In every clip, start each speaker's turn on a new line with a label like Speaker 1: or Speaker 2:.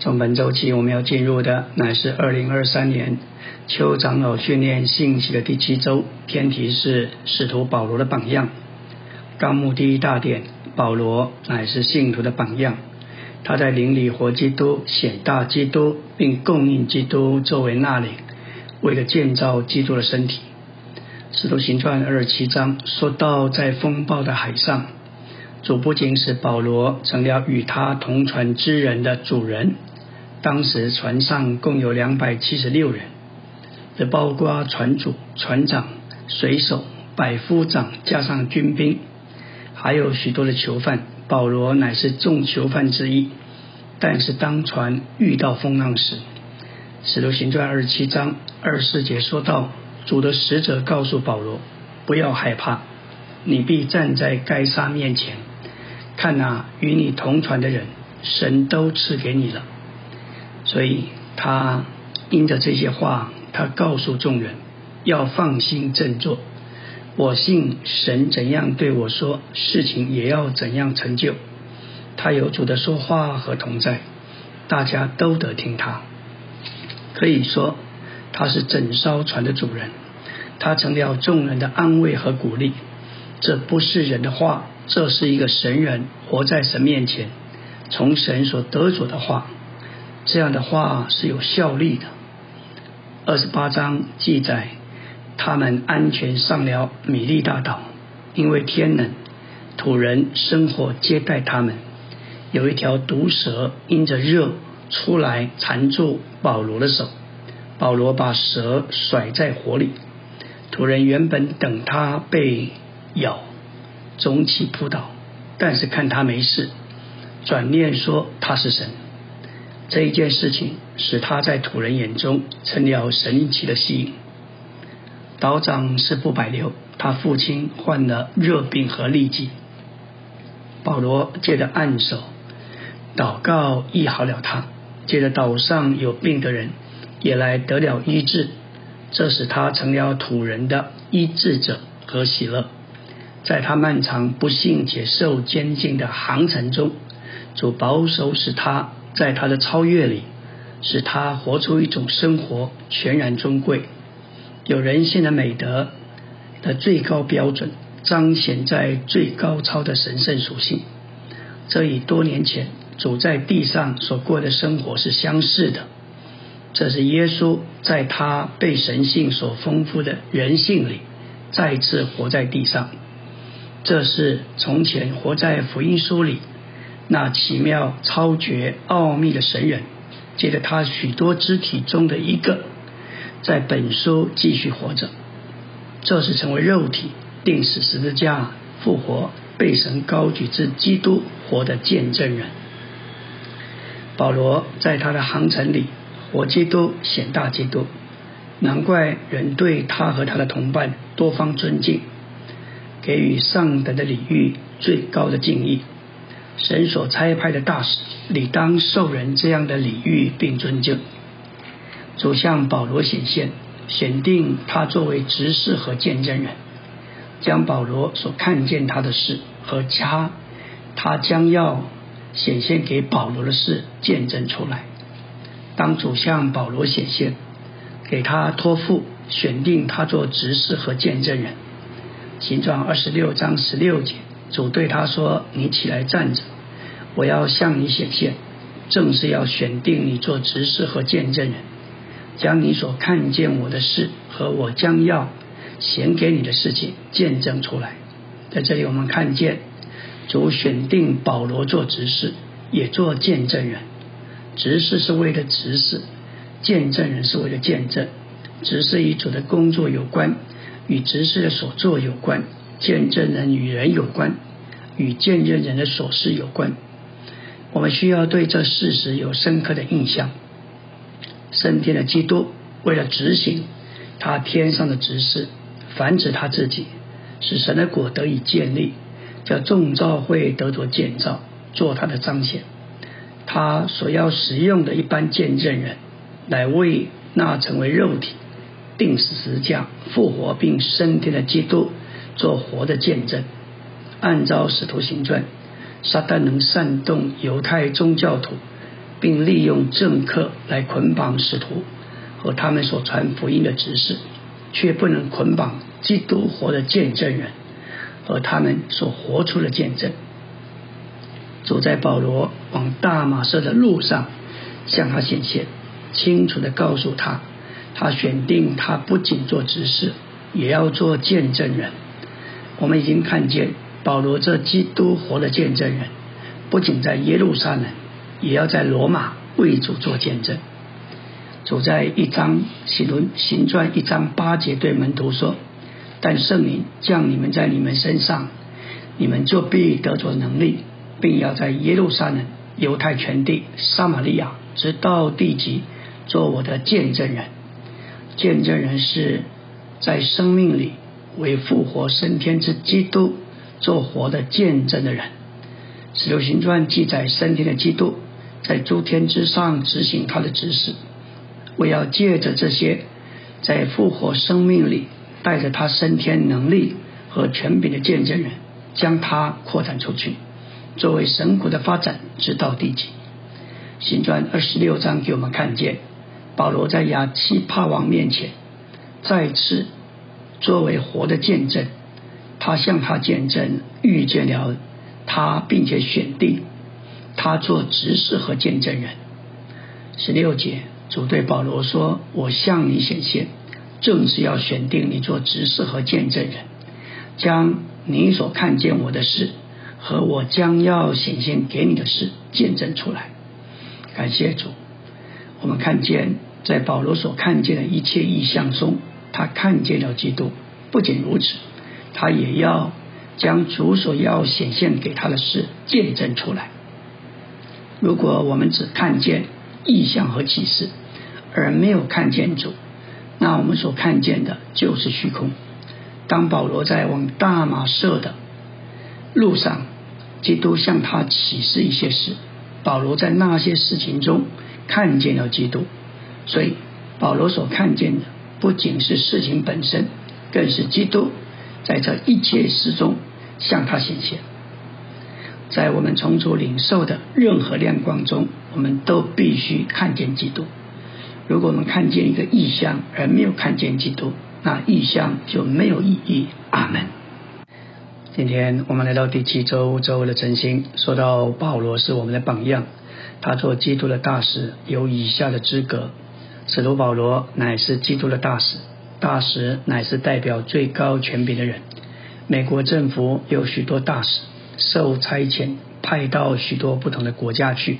Speaker 1: 从本周起，我们要进入的乃是二零二三年秋长老训练信息的第七周，天题是使徒保罗的榜样。纲目第一大点，保罗乃是信徒的榜样，他在灵里活基督，显大基督，并供应基督作为那领，为了建造基督的身体。使徒行传二十七章说到，在风暴的海上，主不仅使保罗成了与他同船之人的主人。当时船上共有两百七十六人，这包括船主、船长、水手、百夫长，加上军兵，还有许多的囚犯。保罗乃是众囚犯之一。但是当船遇到风浪时，《使徒行传》二十七章二十四节说到，主的使者告诉保罗：“不要害怕，你必站在该沙面前，看那与你同船的人，神都赐给你了。”所以他因着这些话，他告诉众人要放心振作。我信神怎样对我说，事情也要怎样成就。他有主的说话和同在，大家都得听他。可以说他是整艘船的主人，他成了众人的安慰和鼓励。这不是人的话，这是一个神人活在神面前，从神所得着的话。这样的话是有效力的。二十八章记载，他们安全上了米利大岛，因为天冷，土人生火接待他们。有一条毒蛇因着热出来缠住保罗的手，保罗把蛇甩在火里。土人原本等他被咬，中气扑倒，但是看他没事，转念说他是神。这一件事情使他在土人眼中成了神奇的吸引。岛长是不百流，他父亲患了热病和痢疾。保罗借着按手祷告医好了他，借着岛上有病的人也来得了医治，这使他成了土人的医治者和喜乐。在他漫长不幸且受监禁的航程中，主保守使他。在他的超越里，使他活出一种生活全然尊贵，有人性的美德的最高标准，彰显在最高超的神圣属性。这与多年前主在地上所过的生活是相似的。这是耶稣在他被神性所丰富的人性里再次活在地上。这是从前活在福音书里。那奇妙、超绝、奥秘的神人，借着他许多肢体中的一个，在本书继续活着。这是成为肉体、定死十字架、复活、被神高举之基督活的见证人。保罗在他的航程里，活基督、显大基督，难怪人对他和他的同伴多方尊敬，给予上等的礼遇、最高的敬意。神所差派的大使，理当受人这样的礼遇并尊敬。主向保罗显现，选定他作为执事和见证人，将保罗所看见他的事和他他将要显现给保罗的事见证出来。当主向保罗显现，给他托付选定他做执事和见证人。形状二十六章十六节。主对他说：“你起来站着，我要向你显现，正是要选定你做执事和见证人，将你所看见我的事和我将要显给你的事情见证出来。”在这里，我们看见主选定保罗做执事，也做见证人。执事是为了执事，见证人是为了见证。执事与主的工作有关，与执事的所作有关。见证人与人有关，与见证人的所事有关。我们需要对这事实有深刻的印象。升天的基督为了执行他天上的执事，繁殖他自己，使神的果得以建立，叫众造会得着建造，做他的彰显。他所要使用的一般见证人，来为那成为肉体、定死十架、复活并升天的基督。做活的见证，按照使徒行传，撒旦能煽动犹太宗教徒并利用政客来捆绑使徒和他们所传福音的指示，却不能捆绑基督活的见证人和他们所活出的见证。走在保罗往大马色的路上，向他显现，清楚的告诉他，他选定他不仅做执事，也要做见证人。我们已经看见保罗这基督活的见证人，不仅在耶路撒冷，也要在罗马为主做见证。走在一章喜轮行传一章八节对门徒说：“但圣灵降你们在你们身上，你们就必得着能力。”并要在耶路撒冷、犹太全地、撒玛利亚，直到地极，做我的见证人。见证人是在生命里为复活升天之基督做活的见证的人。使徒行传记载升天的基督在诸天之上执行他的指示，我要借着这些在复活生命里带着他升天能力和权柄的见证人，将他扩展出去。作为神国的发展，直到地极。新传二十六章给我们看见，保罗在亚基帕王面前再次作为活的见证，他向他见证遇见了他，并且选定他做执事和见证人。十六节主对保罗说：“我向你显现，正是要选定你做执事和见证人，将你所看见我的事。”和我将要显现给你的事见证出来，感谢主。我们看见在保罗所看见的一切意象中，他看见了基督。不仅如此，他也要将主所要显现给他的事见证出来。如果我们只看见意象和启示，而没有看见主，那我们所看见的就是虚空。当保罗在往大马色的。路上，基督向他启示一些事。保罗在那些事情中看见了基督，所以保罗所看见的不仅是事情本身，更是基督在这一切事中向他显现。在我们从主领受的任何亮光中，我们都必须看见基督。如果我们看见一个异象而没有看见基督，那异象就没有意义。阿门。今天我们来到第七周周的晨星，说到保罗是我们的榜样，他做基督的大使有以下的资格：使徒保罗乃是基督的大使，大使乃是代表最高权柄的人。美国政府有许多大使，受差遣派到许多不同的国家去，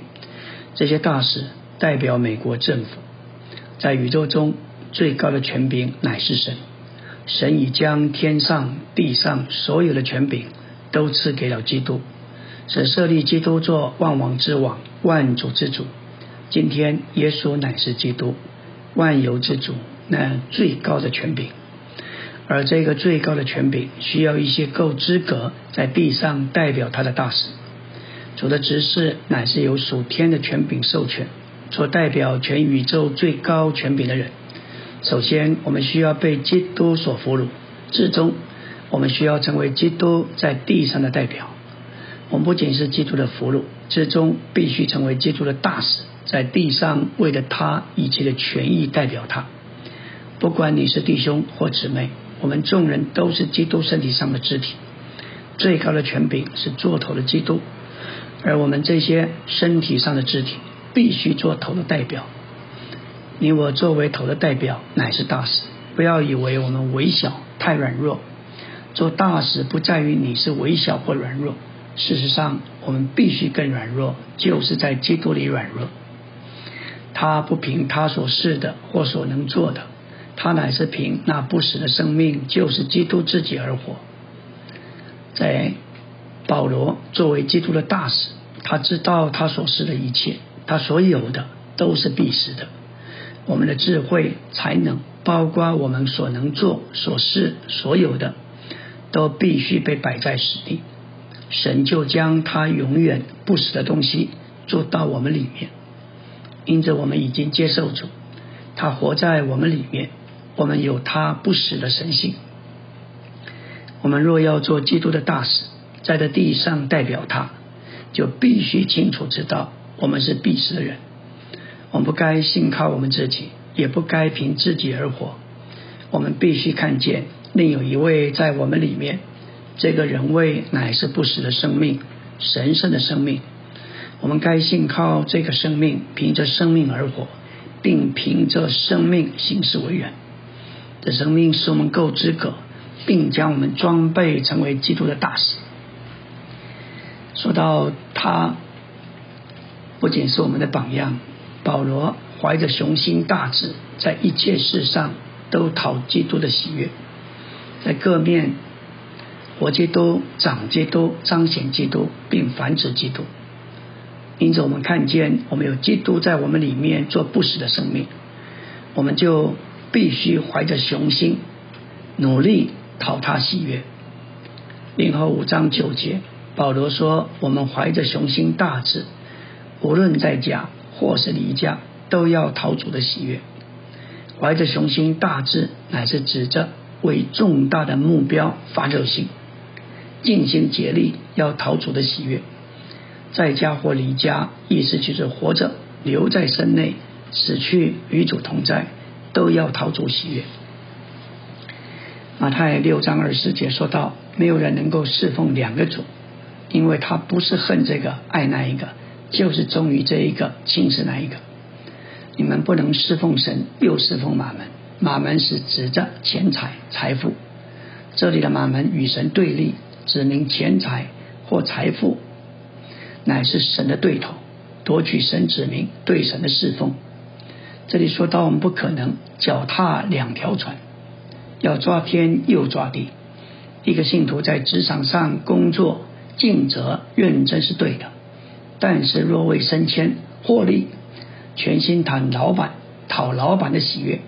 Speaker 1: 这些大使代表美国政府。在宇宙中最高的权柄乃是神。神已将天上地上所有的权柄都赐给了基督，神设立基督做万王之王、万主之主。今天耶稣乃是基督万有之主，那最高的权柄。而这个最高的权柄需要一些够资格在地上代表他的大使。主的执事乃是由属天的权柄授权，所代表全宇宙最高权柄的人。首先，我们需要被基督所俘虏；至终，我们需要成为基督在地上的代表。我们不仅是基督的俘虏，至终必须成为基督的大使，在地上为了他一切的权益代表他。不管你是弟兄或姊妹，我们众人都是基督身体上的肢体。最高的权柄是做头的基督，而我们这些身体上的肢体必须做头的代表。你我作为头的代表，乃是大使。不要以为我们微小太软弱。做大事不在于你是微小或软弱，事实上，我们必须更软弱，就是在基督里软弱。他不凭他所是的或所能做的，他乃是凭那不死的生命，就是基督自己而活。在保罗作为基督的大使，他知道他所是的一切，他所有的都是必死的。我们的智慧、才能，包括我们所能做、所是、所有的，都必须被摆在实地。神就将他永远不死的东西做到我们里面，因着我们已经接受主，他活在我们里面，我们有他不死的神性。我们若要做基督的大使，在这地上代表他，就必须清楚知道我们是必死的人。我们不该信靠我们自己，也不该凭自己而活。我们必须看见另有一位在我们里面，这个人位乃是不死的生命，神圣的生命。我们该信靠这个生命，凭着生命而活，并凭着生命行事为人。这生命使我们够资格，并将我们装备成为基督的大使。说到他，不仅是我们的榜样。保罗怀着雄心大志，在一切事上都讨基督的喜悦，在各面活基督、长基督、彰显基督，并繁殖基督。因此，我们看见我们有基督在我们里面做不死的生命，我们就必须怀着雄心，努力讨他喜悦。零后五章九节，保罗说：“我们怀着雄心大志，无论在家。”或是离家，都要讨主的喜悦，怀着雄心大志，乃是指着为重大的目标发热心，尽心竭力要讨主的喜悦。在家或离家，意思就是活着留在身内，死去与主同在，都要讨主喜悦。马太六章二十节说到，没有人能够侍奉两个主，因为他不是恨这个爱那一个。就是忠于这一个，轻视那一个。你们不能侍奉神，又侍奉马门。马门是指着钱财、财富。这里的马门与神对立，指明钱财或财富乃是神的对头，夺取神指明对神的侍奉。这里说到我们不可能脚踏两条船，要抓天又抓地。一个信徒在职场上工作尽责认真是对的。但是若为升迁获利，全心谈老板讨老板的喜悦，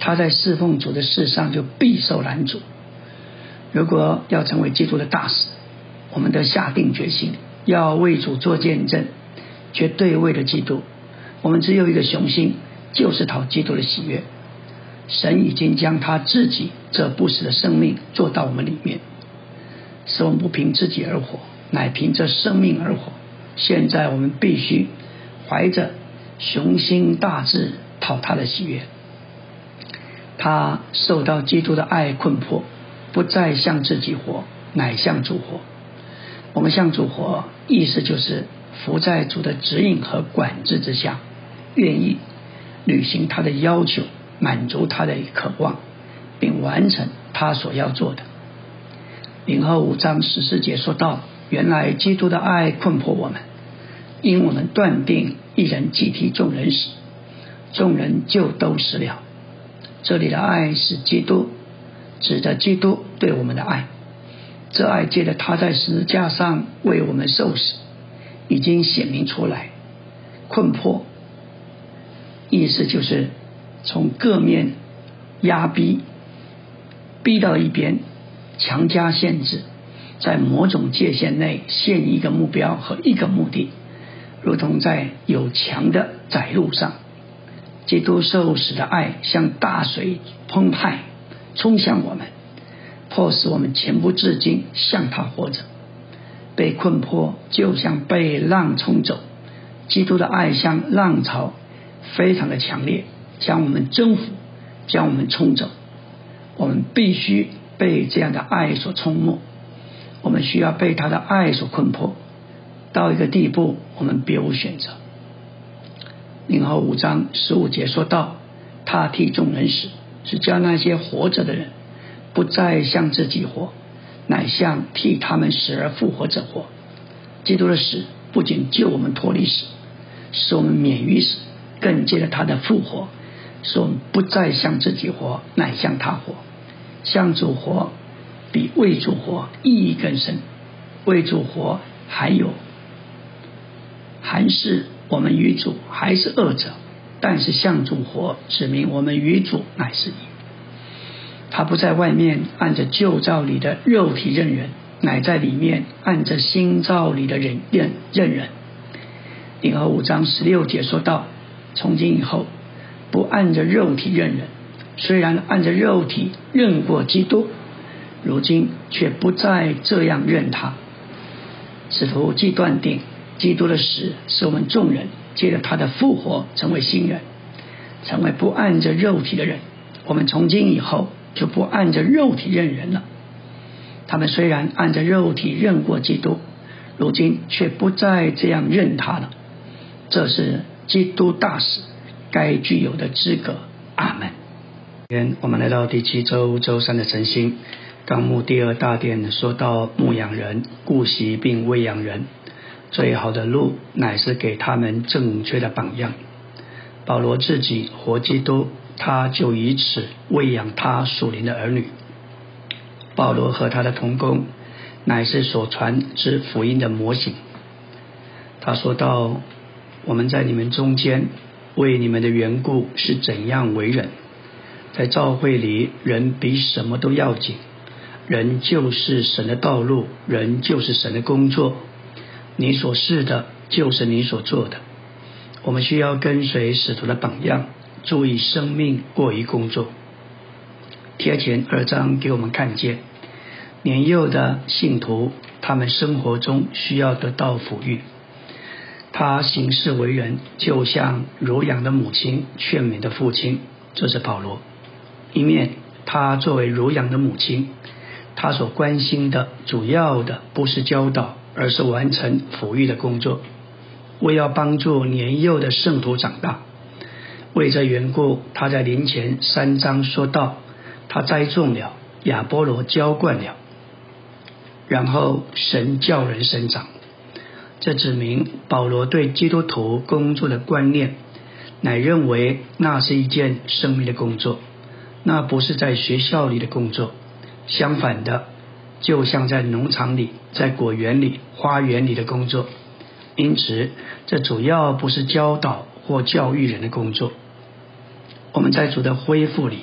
Speaker 1: 他在侍奉主的事上就必受拦阻。如果要成为基督的大使，我们得下定决心要为主做见证，绝对为了基督。我们只有一个雄心，就是讨基督的喜悦。神已经将他自己这不死的生命做到我们里面，使我们不凭自己而活，乃凭着生命而活。现在我们必须怀着雄心大志讨他的喜悦。他受到基督的爱困迫，不再向自己活，乃向主活。我们向主活，意思就是服在主的指引和管制之下，愿意履行他的要求，满足他的渴望，并完成他所要做的。零后五章十四节说到：原来基督的爱困迫我们。因我们断定一人既替众人死，众人就都死了。这里的爱是基督，指着基督对我们的爱。这爱借着他在十字架上为我们受死，已经显明出来。困迫，意思就是从各面压逼，逼到一边，强加限制，在某种界限内限一个目标和一个目的。如同在有墙的窄路上，基督受死的爱像大水澎湃冲向我们，迫使我们情不自禁向他活着。被困迫就像被浪冲走，基督的爱像浪潮，非常的强烈，将我们征服，将我们冲走。我们必须被这样的爱所冲没，我们需要被他的爱所困迫。到一个地步，我们别无选择。零后五章十五节说到，他替众人死，是叫那些活着的人不再向自己活，乃向替他们死而复活者活。基督的死不仅救我们脱离死，使我们免于死，更借着他的复活，使我们不再向自己活，乃向他活。向主活比为主活意义更深。为主活还有。还是我们与主还是二者，但是向主活，指明我们与主乃是一。他不在外面按着旧造里的肉体认人，乃在里面按着新造里的人认认人。零和五章十六节说到：从今以后，不按着肉体认人，虽然按着肉体认过基督，如今却不再这样认他。使徒既断定。基督的死使我们众人借着他的复活成为新人，成为不按着肉体的人。我们从今以后就不按着肉体认人了。他们虽然按着肉体认过基督，如今却不再这样认他了。这是基督大使该具有的资格。阿门。今天我们来到第七周周三的晨星，纲目第二大殿说到牧养人、顾惜并喂养人，最好的路乃是给他们正确的榜样。保罗自己活基督，他就以此喂养他属灵的儿女。保罗和他的同工，乃是所传之福音的模型。他说到：“我们在你们中间，为你们的缘故是怎样为人。在教会里，人比什么都要紧。人就是神的道路，人就是神的工作。你所是的，就是你所做的。我们需要跟随使徒的榜样，注意生命过于工作。”贴前二章给我们看见。年幼的信徒，他们生活中需要得到抚育。他行事为人，就像儒养的母亲劝勉的父亲。这是保罗。一面，他作为儒养的母亲，他所关心的主要的不是教导，而是完成抚育的工作。为要帮助年幼的圣徒长大，为这缘故，他在临前三章说道：他栽种了，亚波罗浇灌了。然后神叫人生长，这指明保罗对基督徒工作的观念，乃认为那是一件生命的工作，那不是在学校里的工作。相反的，就像在农场里、在果园里、花园里的工作。因此，这主要不是教导或教育人的工作。我们在主的恢复里，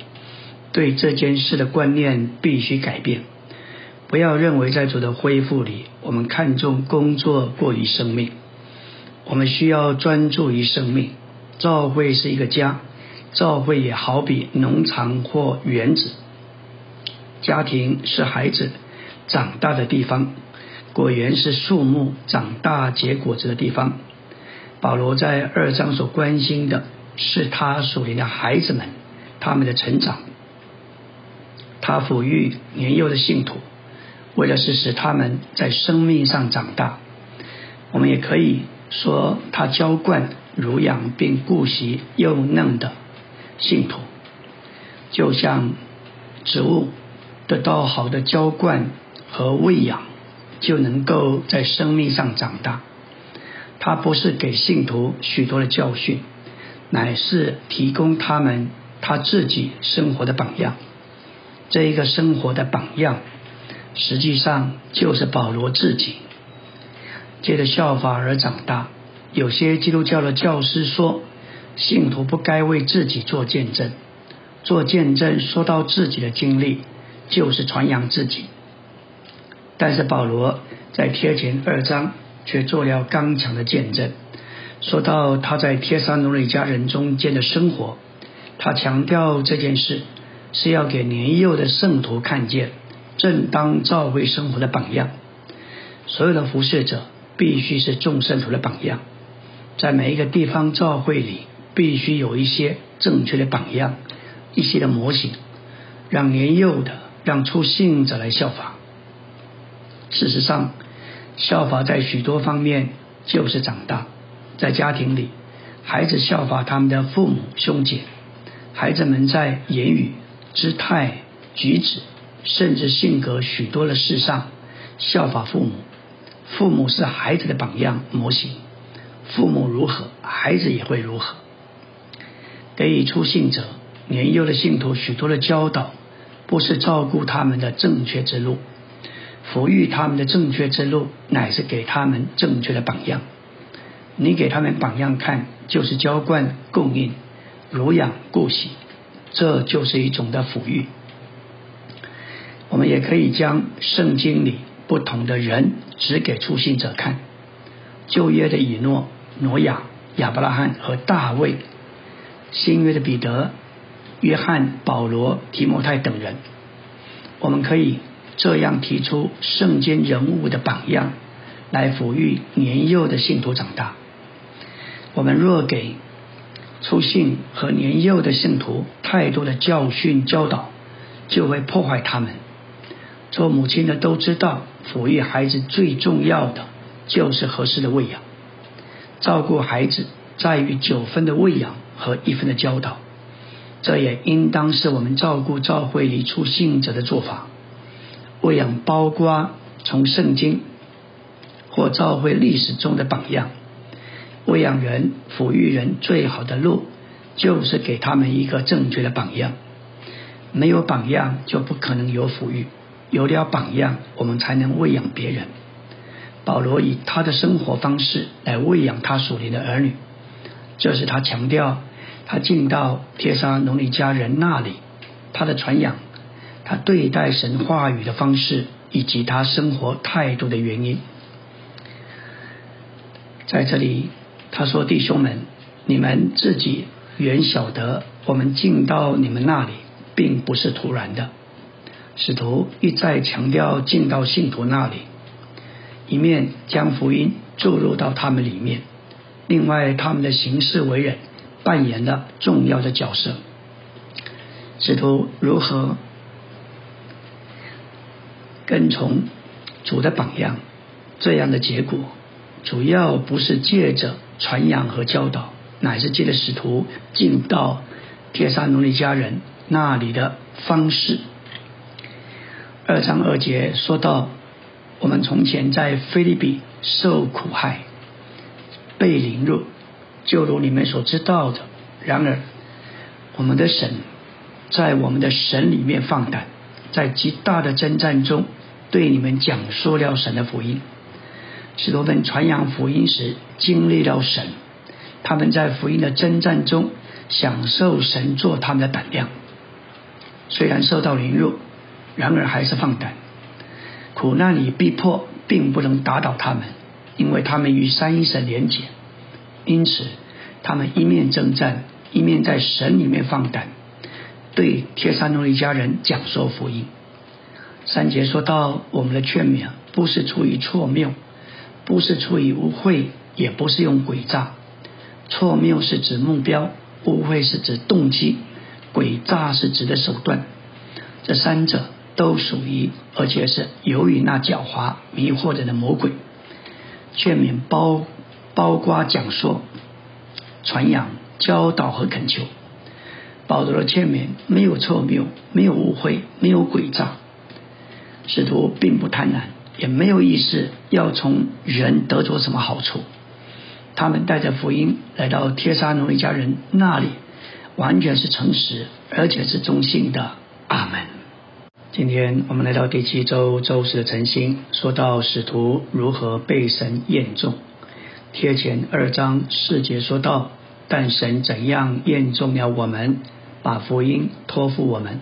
Speaker 1: 对这件事的观念必须改变。不要认为在主的恢复里，我们看重工作过于生命。我们需要专注于生命。教会是一个家，教会也好比农场或园子。家庭是孩子长大的地方，果园是树木长大结果子的地方。保罗在二章所关心的是他属灵的孩子们，他们的成长。他抚育年幼的信徒。为了是使他们在生命上长大，我们也可以说，他浇灌、濡养并顾惜幼嫩的信徒，就像植物得到好的浇灌和喂养，就能够在生命上长大。他不是给信徒许多的教训，乃是提供他们他自己生活的榜样。这一个生活的榜样。实际上就是保罗自己，借着效法而长大。有些基督教的教师说，信徒不该为自己做见证，做见证说到自己的经历，就是传扬自己。但是保罗在贴前二章却做了刚强的见证，说到他在帖撒罗尼迦人中间的生活，他强调这件事是要给年幼的圣徒看见。正当教会生活的榜样，所有的服侍者必须是众圣徒的榜样。在每一个地方教会里，必须有一些正确的榜样，一些的模型，让年幼的、让出信者来效仿。事实上，效法在许多方面就是长大。在家庭里，孩子效法他们的父母兄姐；孩子们在言语、姿态、举止。甚至性格许多的事上效法父母，父母是孩子的榜样模型，父母如何，孩子也会如何。给予出信者年幼的信徒许多的教导，不是照顾他们的正确之路，抚育他们的正确之路，乃是给他们正确的榜样。你给他们榜样看，就是浇灌、供应、濡养、顾惜，这就是一种的抚育。我们也可以将圣经里不同的人指给出信者看，旧约的以诺、挪亚、亚伯拉罕和大卫，新约的彼得、约翰、保罗、提摩太等人，我们可以这样提出圣经人物的榜样，来抚育年幼的信徒长大。我们若给初信和年幼的信徒太多的教训教导，就会破坏他们。做母亲的都知道，抚育孩子最重要的就是合适的喂养。照顾孩子在于九分的喂养和一分的教导，这也应当是我们照顾教会里出信者的做法。喂养包括从圣经或教会历史中的榜样。喂养人、抚育人最好的路，就是给他们一个正确的榜样。没有榜样，就不可能有抚育。有了榜样，我们才能喂养别人。保罗以他的生活方式来喂养他属灵的儿女，这是他强调他进到帖撒罗尼迦人那里，他的传扬，他对待神话语的方式，以及他生活态度的原因。在这里，他说：“弟兄们，你们自己原晓得，我们进到你们那里，并不是突然的。”使徒一再强调进到信徒那里，一面将福音注入到他们里面，另外他们的行事为人扮演了重要的角色。使徒如何跟从主的榜样？这样的结果主要不是借着传扬和教导，乃是借着使徒进到帖撒罗尼迦人那里的方式。二章二节说到，我们从前在菲利比受苦害，被凌辱，就如你们所知道的。然而，我们的神在我们的神里面放胆，在极大的征战中，对你们讲述了神的福音。使徒们传扬福音时，经历了神，他们在福音的征战中，享受神做他们的胆量。虽然受到凌辱。然而还是放胆，苦难与逼迫并不能打倒他们，因为他们与三一神连结，因此他们一面征战，一面在神里面放胆，对帖撒罗尼迦人讲说福音。三节说到我们的劝勉，不是出于错谬，不是出于污秽，也不是用诡诈。错谬是指目标，污秽是指动机，诡诈是指的手段。这三者。都属于，而且是由于那狡猾迷惑人的魔鬼，劝勉包包括讲说、传扬、教导和恳求。保罗的劝勉没有错谬，没有误会，没有诡诈。使徒并不贪婪，也没有意识要从人得着什么好处。他们带着福音来到帖撒罗尼迦人那里，完全是诚实，而且是忠心的。阿门。今天我们来到第七周周四的晨星，说到使徒如何被神验中。贴前二章四节说到，但神怎样验中了我们，把福音托付我们，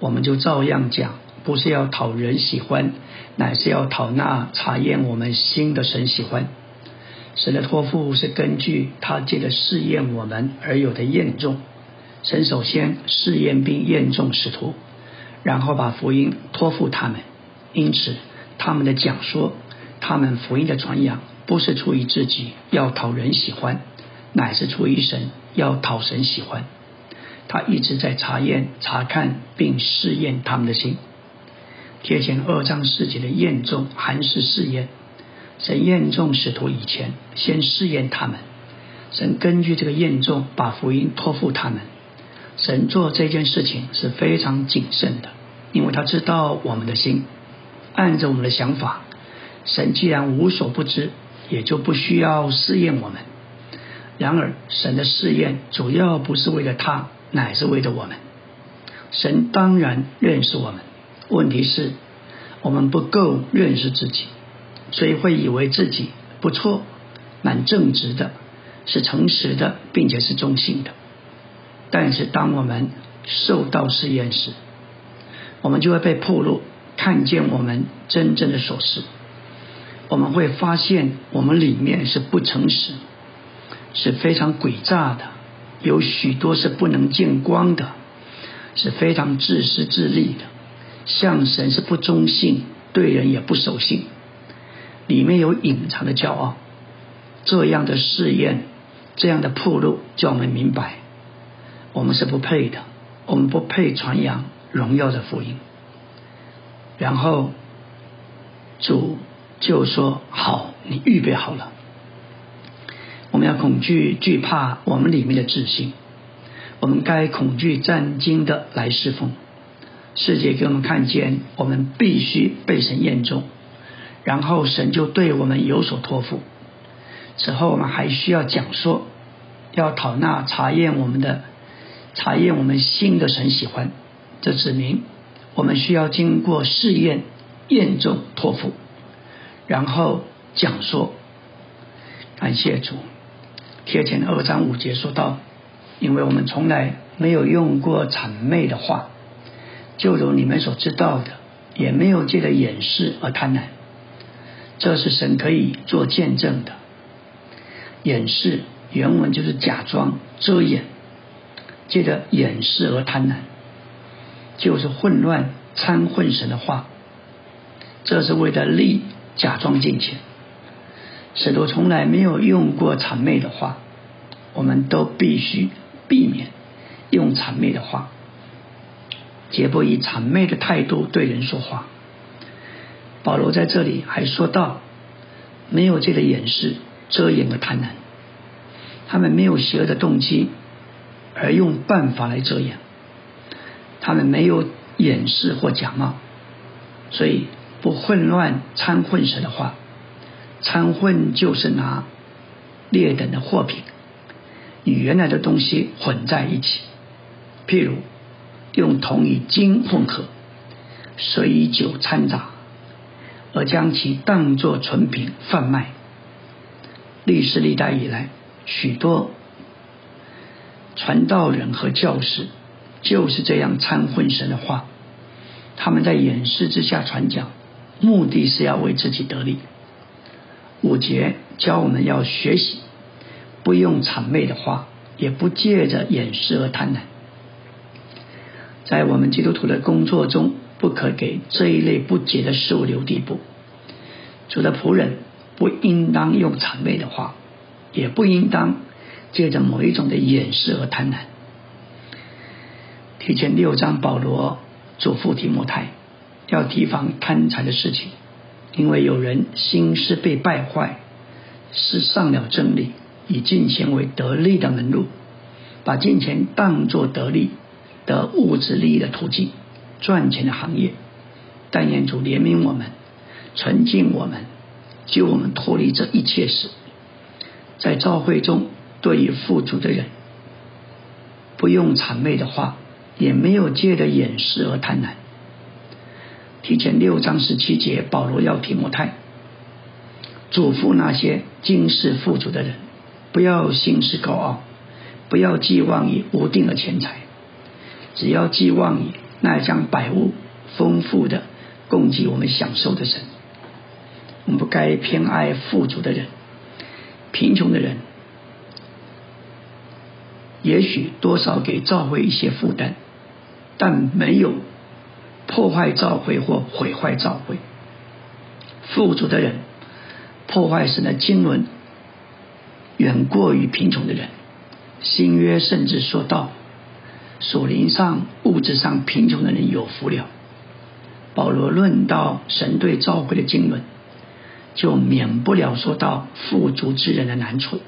Speaker 1: 我们就照样讲，不是要讨人喜欢，乃是要讨那查验我们心的神喜欢。神的托付是根据他借着试验我们而有的验中。神首先试验并验中使徒。然后把福音托付他们，因此他们的讲说，他们福音的传扬，不是出于自己要讨人喜欢，乃是出于神要讨神喜欢。他一直在查验、查看并试验他们的心。贴前二章四节的验中，还是试验。神验中使徒以前，先试验他们。神根据这个验中，把福音托付他们。神做这件事情是非常谨慎的，因为他知道我们的心，按着我们的想法。神既然无所不知，也就不需要试验我们。然而，神的试验主要不是为了他，乃是为了我们。神当然认识我们，问题是，我们不够认识自己，所以会以为自己不错，蛮正直的，是诚实的，并且是忠心的。但是，当我们受到试验时，我们就会被破露，看见我们真正的所是。我们会发现，我们里面是不诚实，是非常诡诈的，有许多是不能见光的，是非常自私自利的，向神是不忠信，对人也不守信，里面有隐藏的骄傲。这样的试验，这样的铺路，叫我们明白，我们是不配的，我们不配传扬荣耀的福音。然后主就说：“好，你预备好了。我们要恐惧惧怕我们里面的自信，我们该恐惧战惊的来侍奉。世界给我们看见，我们必须被神验中，然后神就对我们有所托付。此后，我们还需要讲说，要讨纳查验我们的查验我们新的神喜欢，这指明。”我们需要经过试验、验证、托付，然后讲说。感谢主，贴前二章五节说到：因为我们从来没有用过谄媚的话，就如你们所知道的，也没有借着掩饰而贪婪。这是神可以做见证的。掩饰原文就是假装、遮掩，借着掩饰而贪婪。就是混乱掺混神的话，这是为了利假装金钱。使徒从来没有用过谄媚的话，我们都必须避免用谄媚的话，绝不以谄媚的态度对人说话。保罗在这里还说到，没有这个掩饰、遮掩的贪婪，他们没有邪恶的动机，而用办法来遮掩。他们没有掩饰或假冒，所以不混乱掺混神的话，掺混就是拿劣等的货品与原来的东西混在一起，譬如用铜与金混合，水与酒掺杂，而将其当作纯品贩卖。历史历代以来，许多传道人和教师。就是这样掺混神的话，他们在掩饰之下传讲，目的是要为自己得利。五节教我们要学习，不用谄媚的话，也不借着掩饰而贪婪。在我们基督徒的工作中，不可给这一类不洁的事物留地步。主的仆人不应当用谄媚的话，也不应当借着某一种的掩饰而贪婪。提前六章，保罗嘱咐提摩太要提防贪财的事情，因为有人心思被败坏，失上了真理，以金钱为得利的门路，把金钱当作得利的物质利益的途径，赚钱的行业。但愿主怜悯我们，纯净我们，救我们脱离这一切事。在召会中，对于富足的人，不用谄媚的话。也没有借着掩饰而贪婪。提前六章十七节，保罗要提摩太嘱咐那些今世富足的人，不要心事高傲，不要寄望于无定的钱财，只要寄望于那将百物丰富的供给我们享受的神。我们不该偏爱富足的人，贫穷的人也许多少给教会一些负担。但没有破坏教会或毁坏教会。富足的人破坏神的经纶，远过于贫穷的人。新约甚至说到，属灵上、物质上贫穷的人有福了。保罗论到神对教会的经纶，就免不了说到富足之人的难处。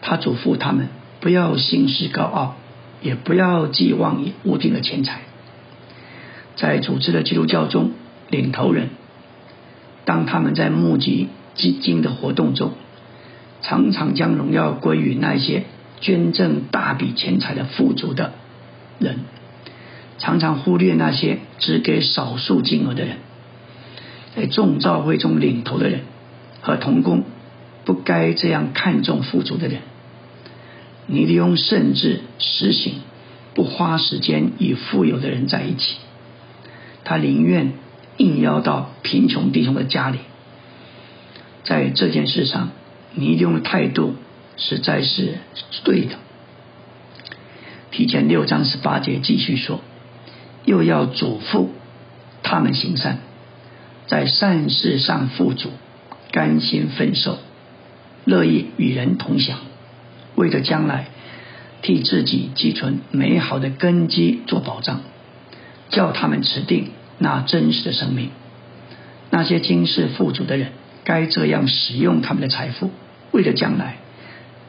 Speaker 1: 他嘱咐他们不要心思高傲。也不要寄望于固定的钱财。在组织的基督教中，领头人当他们在募集基金的活动中，常常将荣耀归于那些捐赠大笔钱财的富足的人，常常忽略那些只给少数金额的人。在众教会中领头的人和同工，不该这样看重富足的人。尼利用甚至实行不花时间与富有的人在一起，他宁愿应邀到贫穷弟兄的家里。在这件事上，你用的态度实在是对的。提前六章十八节继续说，又要嘱咐他们行善，在善事上富足，甘心分受，乐意与人同享。为着将来替自己积存美好的根基做保障，叫他们持定那真实的生命。那些今世富足的人，该这样使用他们的财富，为了将来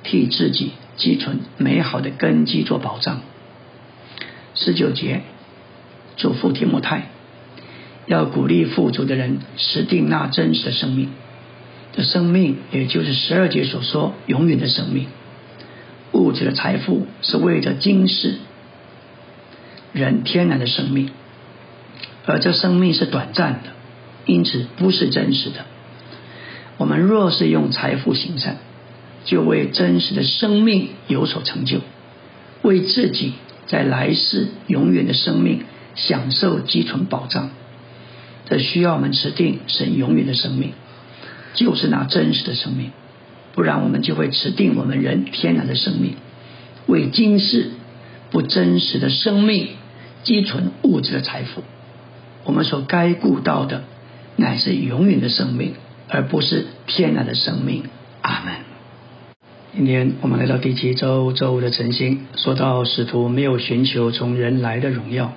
Speaker 1: 替自己积存美好的根基做保障。十九节，嘱咐提摩太，要鼓励富足的人持定那真实的生命。的生命，也就是十二节所说永远的生命。物质的财富是为着今世人天然的生命，而这生命是短暂的，因此不是真实的。我们若是用财富行善，就为真实的生命有所成就，为自己在来世永远的生命享受积存保障。这需要我们持定神永远的生命。就是那真实的生命，不然我们就会持定我们人天然的生命，为今世不真实的生命积存物质的财富。我们所该顾到的乃是永远的生命，而不是天然的生命。阿门。今天我们来到第七周周五的晨星，说到使徒没有寻求从人来的荣耀，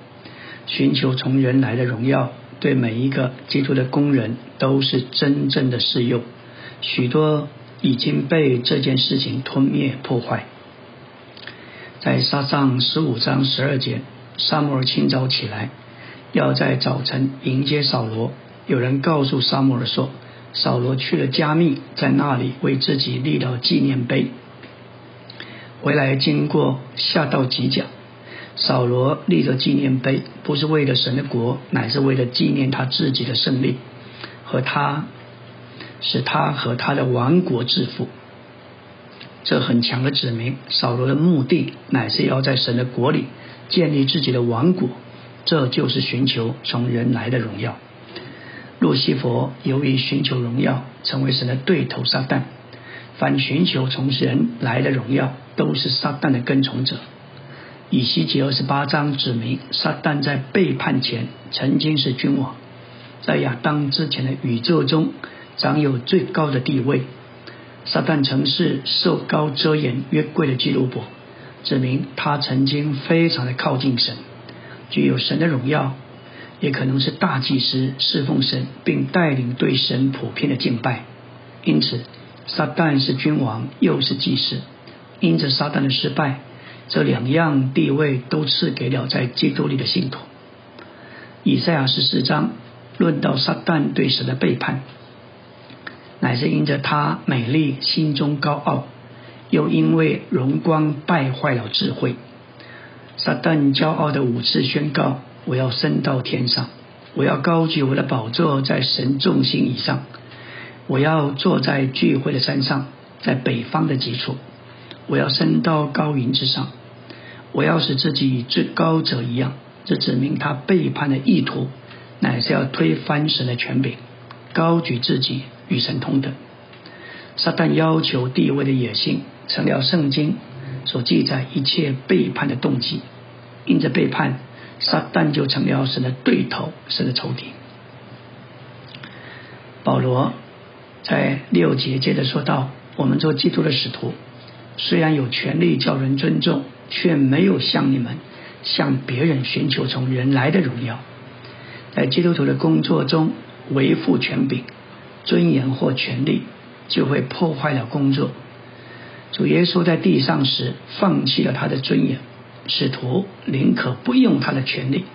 Speaker 1: 寻求从人来的荣耀。对每一个基督的工人都是真正的适用，许多已经被这件事情吞灭破坏。在沙上十五章十二节，沙摩尔清早起来，要在早晨迎接扫罗。有人告诉沙摩尔说，扫罗去了加密，在那里为自己立了纪念碑。回来经过下到吉甲。扫罗立着纪念碑，不是为了神的国，乃是为了纪念他自己的胜利，和他使他和他的王国致富。这很强的指明，扫罗的目的乃是要在神的国里建立自己的王国，这就是寻求从人来的荣耀。路西佛由于寻求荣耀，成为神的对头撒旦。凡寻求从人来的荣耀，都是撒旦的跟从者。以西结二十八章指明，撒旦在背叛前曾经是君王，在亚当之前的宇宙中掌有最高的地位。撒旦曾是受高遮掩约柜的基路伯，指明他曾经非常的靠近神，具有神的荣耀，也可能是大祭司侍奉神，并带领对神普遍的敬拜。因此，撒旦是君王，又是祭司。因着撒旦的失败。这两样地位都赐给了在基督里的信徒。以赛亚十四章论到撒旦对神的背叛，乃是因着他美丽，心中高傲，又因为荣光败坏了智慧。撒旦骄傲的五次宣告：“我要升到天上，我要高举我的宝座在神众星以上，我要坐在聚会的山上，在北方的极处。”我要升到高云之上，我要使自己与最高者一样。这指明他背叛的意图，乃是要推翻神的权柄，高举自己与神同等。撒旦要求地位的野心，成了圣经所记载一切背叛的动机。因着背叛，撒旦就成了神的对头，神的仇敌。保罗在六节接着说道：“我们做基督的使徒。”虽然有权利叫人尊重，却没有向你们向别人寻求从人来的荣耀。在基督徒的工作中维护权柄、尊严或权利，就会破坏了工作。主耶稣在地上时放弃了他的尊严，使徒宁可不用他的权利。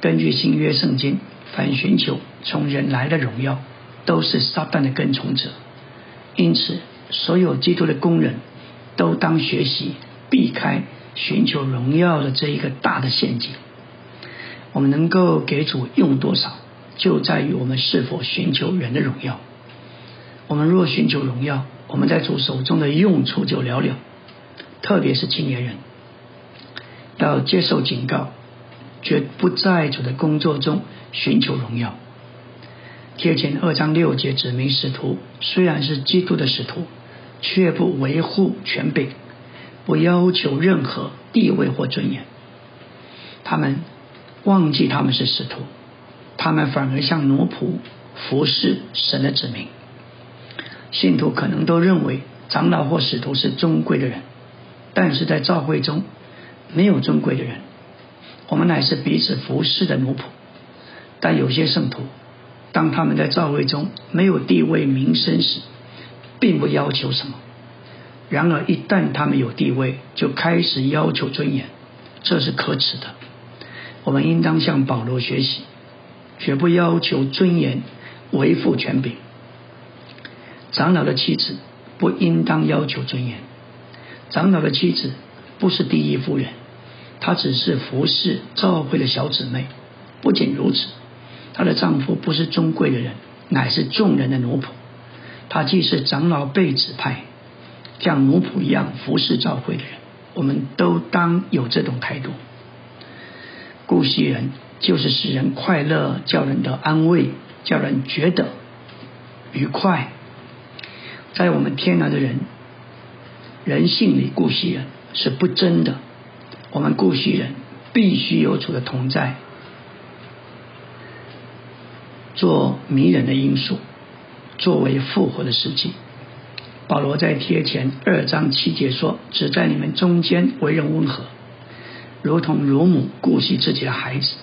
Speaker 1: 根据新约圣经，凡寻求从人来的荣耀，都是撒旦的跟从者。因此，所有基督的工人。都当学习避开寻求荣耀的这一个大的陷阱。我们能够给主用多少，就在于我们是否寻求人的荣耀。我们若寻求荣耀，我们在主手中的用处就寥寥。特别是青年人，要接受警告，绝不在主的工作中寻求荣耀。贴前二章六节指明使徒虽然是基督的使徒。却不维护权柄，不要求任何地位或尊严。他们忘记他们是使徒，他们反而像奴仆服侍神的子民。信徒可能都认为长老或使徒是尊贵的人，但是在教会中没有尊贵的人。我们乃是彼此服侍的奴仆。但有些圣徒，当他们在教会中没有地位、名声时，并不要求什么；然而一旦他们有地位，就开始要求尊严，这是可耻的。我们应当向保罗学习，绝不要求尊严，维护权柄。长老的妻子不应当要求尊严。长老的妻子不是第一夫人，她只是服侍教会的小姊妹。不仅如此。她的丈夫不是尊贵的人，乃是众人的奴仆。他既是长老被指派，像奴仆一样服侍教会的人，我们都当有这种态度。顾惜人就是使人快乐，叫人得安慰，叫人觉得愉快。在我们天然的人人性里，顾惜人是不真的。我们顾惜人必须有主的同在。做迷人的因素，作为复活的时机。保罗在贴前二章七节说：“只在你们中间为人温和，如同乳母顾惜自己的孩子。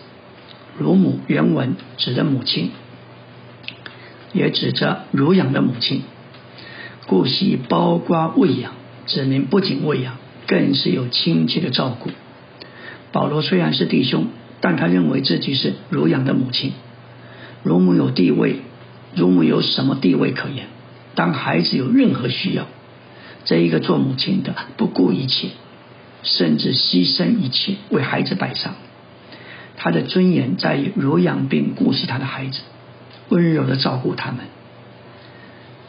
Speaker 1: 乳母原文指的母亲，也指着乳养的母亲。顾惜包括喂养，指明不仅喂养，更是有亲切的照顾。保罗虽然是弟兄，但他认为自己是乳养的母亲。”乳母有地位，乳母有什么地位可言？当孩子有任何需要，这一个做母亲的不顾一切，甚至牺牲一切为孩子摆上。他的尊严在于乳养并顾惜他的孩子，温柔的照顾他们。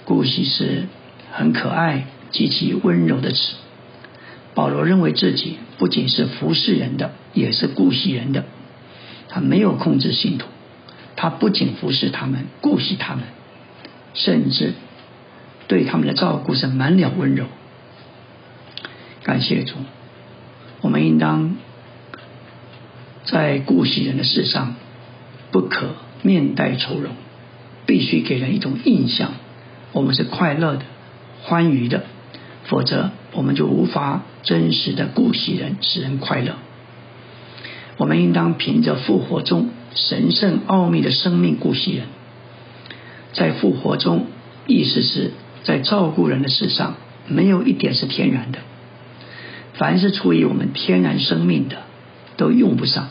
Speaker 1: 顾惜是很可爱、极其温柔的词。保罗认为自己不仅是服侍人的，也是顾惜人的。他没有控制信徒。他不仅服侍他们，顾惜他们，甚至对他们的照顾是满了温柔。感谢主，我们应当在顾惜人的事上不可面带愁容，必须给人一种印象，我们是快乐的、欢愉的，否则我们就无法真实的顾惜人，使人快乐。我们应当凭着复活中。神圣奥秘的生命顾惜人，在复活中，意思是在照顾人的事上，没有一点是天然的。凡是出于我们天然生命的，都用不上。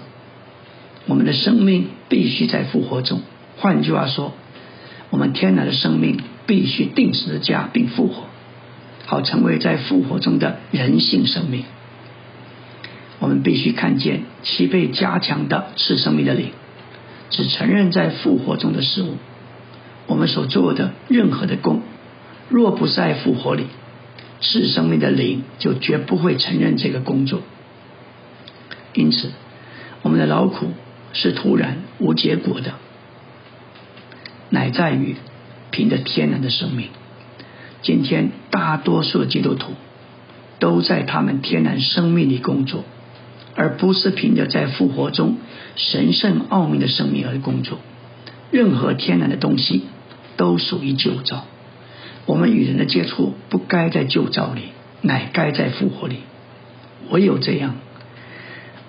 Speaker 1: 我们的生命必须在复活中。换句话说，我们天然的生命必须定时的加并复活，好成为在复活中的人性生命。我们必须看见其被加强的是生命的灵。只承认在复活中的事物，我们所做的任何的功，若不在复活里，是生命的灵就绝不会承认这个工作。因此，我们的劳苦是突然无结果的，乃在于凭着天然的生命。今天大多数的基督徒都在他们天然生命里工作。而不是凭着在复活中神圣奥秘的生命而工作。任何天然的东西都属于旧造。我们与人的接触不该在旧造里，乃该在复活里。唯有这样，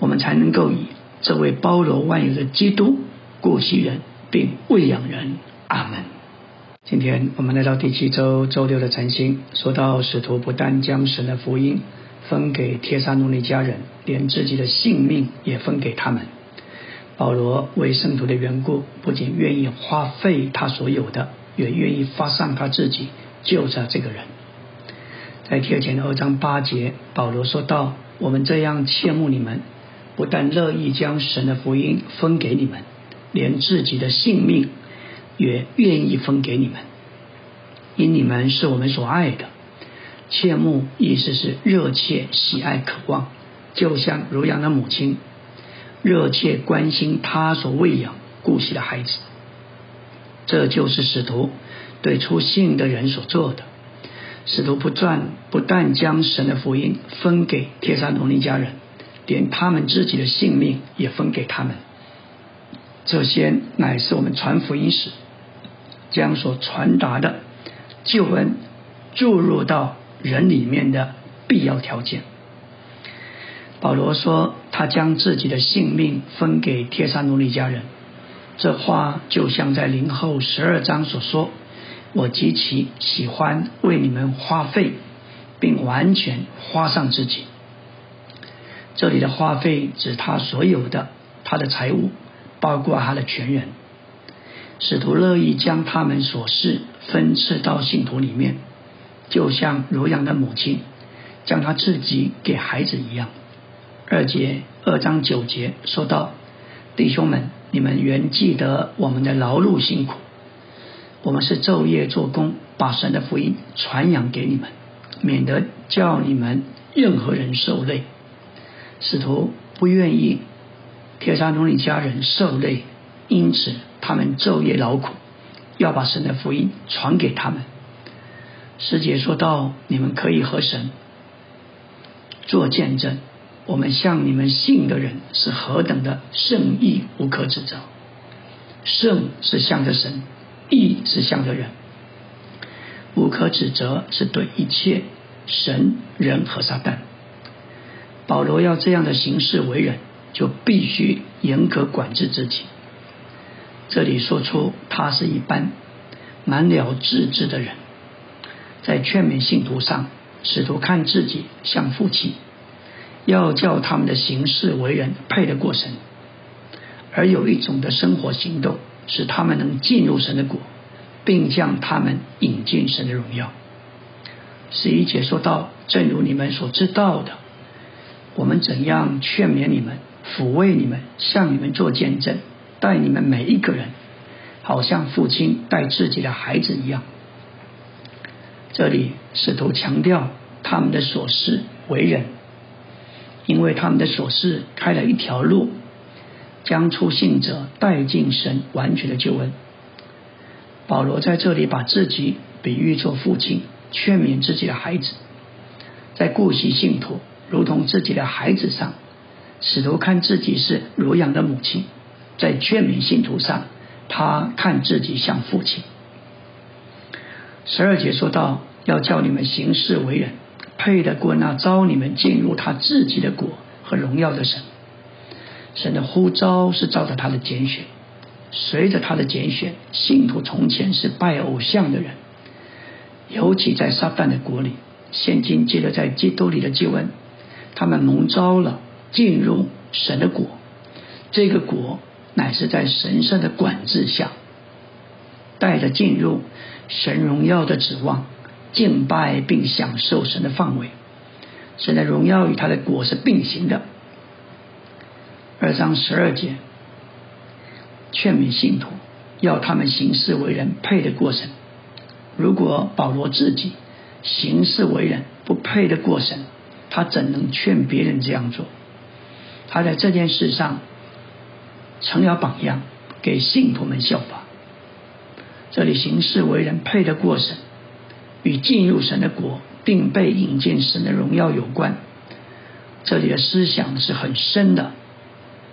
Speaker 1: 我们才能够以这位包罗万有的基督顾惜人，并喂养人。阿门。今天我们来到第七周周六的晨星，说到使徒不但将神的福音。分给帖撒罗尼家人，连自己的性命也分给他们。保罗为圣徒的缘故，不仅愿意花费他所有的，也愿意发上他自己救着这个人。在帖前的二章八节，保罗说道：“我们这样羡慕你们，不但乐意将神的福音分给你们，连自己的性命也愿意分给你们，因你们是我们所爱的。”切慕意思是热切喜爱渴望，就像如养的母亲热切关心他所喂养顾惜的孩子。这就是使徒对出信的人所做的。使徒不断不但将神的福音分给帖撒罗尼家人，连他们自己的性命也分给他们。这些乃是我们传福音时将所传达的救恩注入到。人里面的必要条件。保罗说：“他将自己的性命分给帖撒罗尼迦人。”这话就像在林后十二章所说：“我极其喜欢为你们花费，并完全花上自己。”这里的花费指他所有的，他的财物，包括他的全人。使徒乐意将他们所事分赐到信徒里面，就像儒养的母亲将他自己给孩子一样。二节二章九节说到：“弟兄们，你们原记得我们的劳碌辛苦，我们是昼夜做工，把神的福音传扬给你们，免得叫你们任何人受累。使徒不愿意铁山中的家人受累，因此他们昼夜劳苦，要把神的福音传给他们。”师姐说到：“你们可以和神做见证。”我们向你们信的人是何等的圣义无可指责，圣是向着神，义是向着人，无可指责是对一切神人和撒旦。保罗要这样的行事为人，就必须严格管制自己。这里说出他是一般满了自知的人，在劝勉信徒上，使徒看自己像父亲。要叫他们的行事为人配得过神，而有一种的生活行动，使他们能进入神的国，并将他们引进神的荣耀。十一节说到，正如你们所知道的，我们怎样劝勉你们、抚慰你们、向你们做见证，待你们每一个人，好像父亲待自己的孩子一样。这里试图强调他们的所事为人。因为他们的所事开了一条路，将出信者带进神完全的救恩。保罗在这里把自己比喻作父亲，劝勉自己的孩子，在顾惜信徒如同自己的孩子上，使徒看自己是如养的母亲，在劝勉信徒上，他看自己像父亲。十二节说到，要叫你们行事为人。配得过那招你们进入他自己的国和荣耀的神。神的呼召是照着他的拣选，随着他的拣选，信徒从前是拜偶像的人，尤其在撒旦的国里，现今接着在基督里的祭恩，他们蒙召了进入神的国。这个国乃是在神圣的管制下，带着进入神荣耀的指望。敬拜并享受神的范围，神的荣耀与他的果是并行的。二章十二节，劝勉信徒要他们行事为人配得过神。如果保罗自己行事为人不配得过神，他怎能劝别人这样做？他在这件事上成了榜样，给信徒们效法。这里行事为人配得过神。与进入神的国并被引进神的荣耀有关，这里的思想是很深的，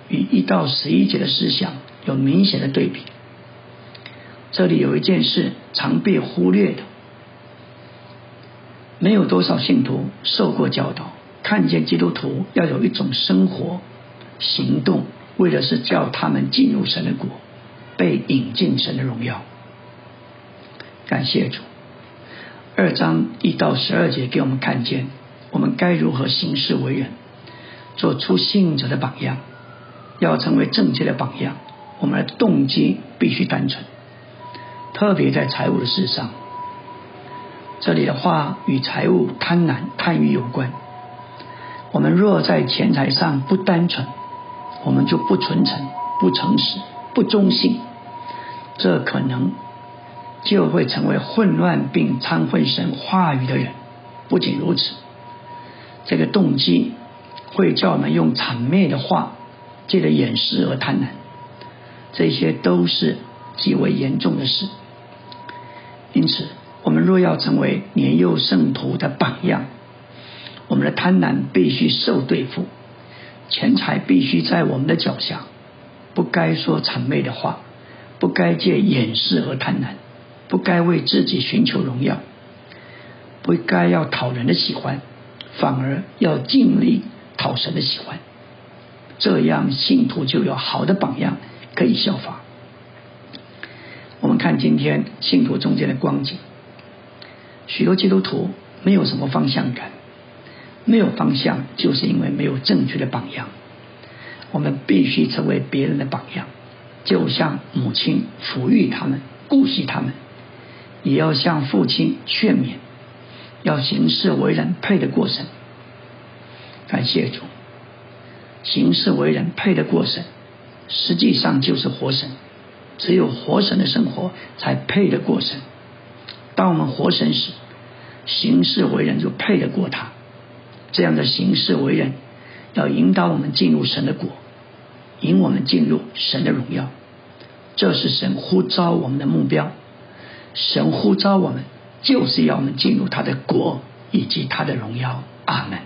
Speaker 1: 与一到十一节的思想有明显的对比。这里有一件事常被忽略的，没有多少信徒受过教导，看见基督徒要有一种生活行动，为的是叫他们进入神的国，被引进神的荣耀。感谢主。二章一到十二节给我们看见，我们该如何行事为人，做出信者的榜样。要成为正确的榜样，我们的动机必须单纯，特别在财务的事上。这里的话与财务贪婪、贪欲有关。我们若在钱财上不单纯，我们就不纯诚、不诚实、不忠信，这可能。就会成为混乱并掺混神话语的人。不仅如此，这个动机会叫我们用谄媚的话，借着掩饰而贪婪。这些都是极为严重的事。因此，我们若要成为年幼圣徒的榜样，我们的贪婪必须受对付，钱财必须在我们的脚下，不该说谄媚的话，不该借掩饰而贪婪。不该为自己寻求荣耀，不该要讨人的喜欢，反而要尽力讨神的喜欢。这样信徒就有好的榜样可以效仿。我们看今天信徒中间的光景，许多基督徒没有什么方向感，没有方向，就是因为没有正确的榜样。我们必须成为别人的榜样，就像母亲抚育他们、顾惜他们，也要向父亲劝勉，要行事为人配得过神。感谢主。行事为人配得过神，实际上就是活神。只有活神的生活才配得过神。当我们活神时，行事为人就配得过他。这样的行事为人，要引导我们进入神的国，引我们进入神的荣耀。这是神呼召我们的目标。神呼召我们，就是要我们进入他的国以及他的荣耀。阿门。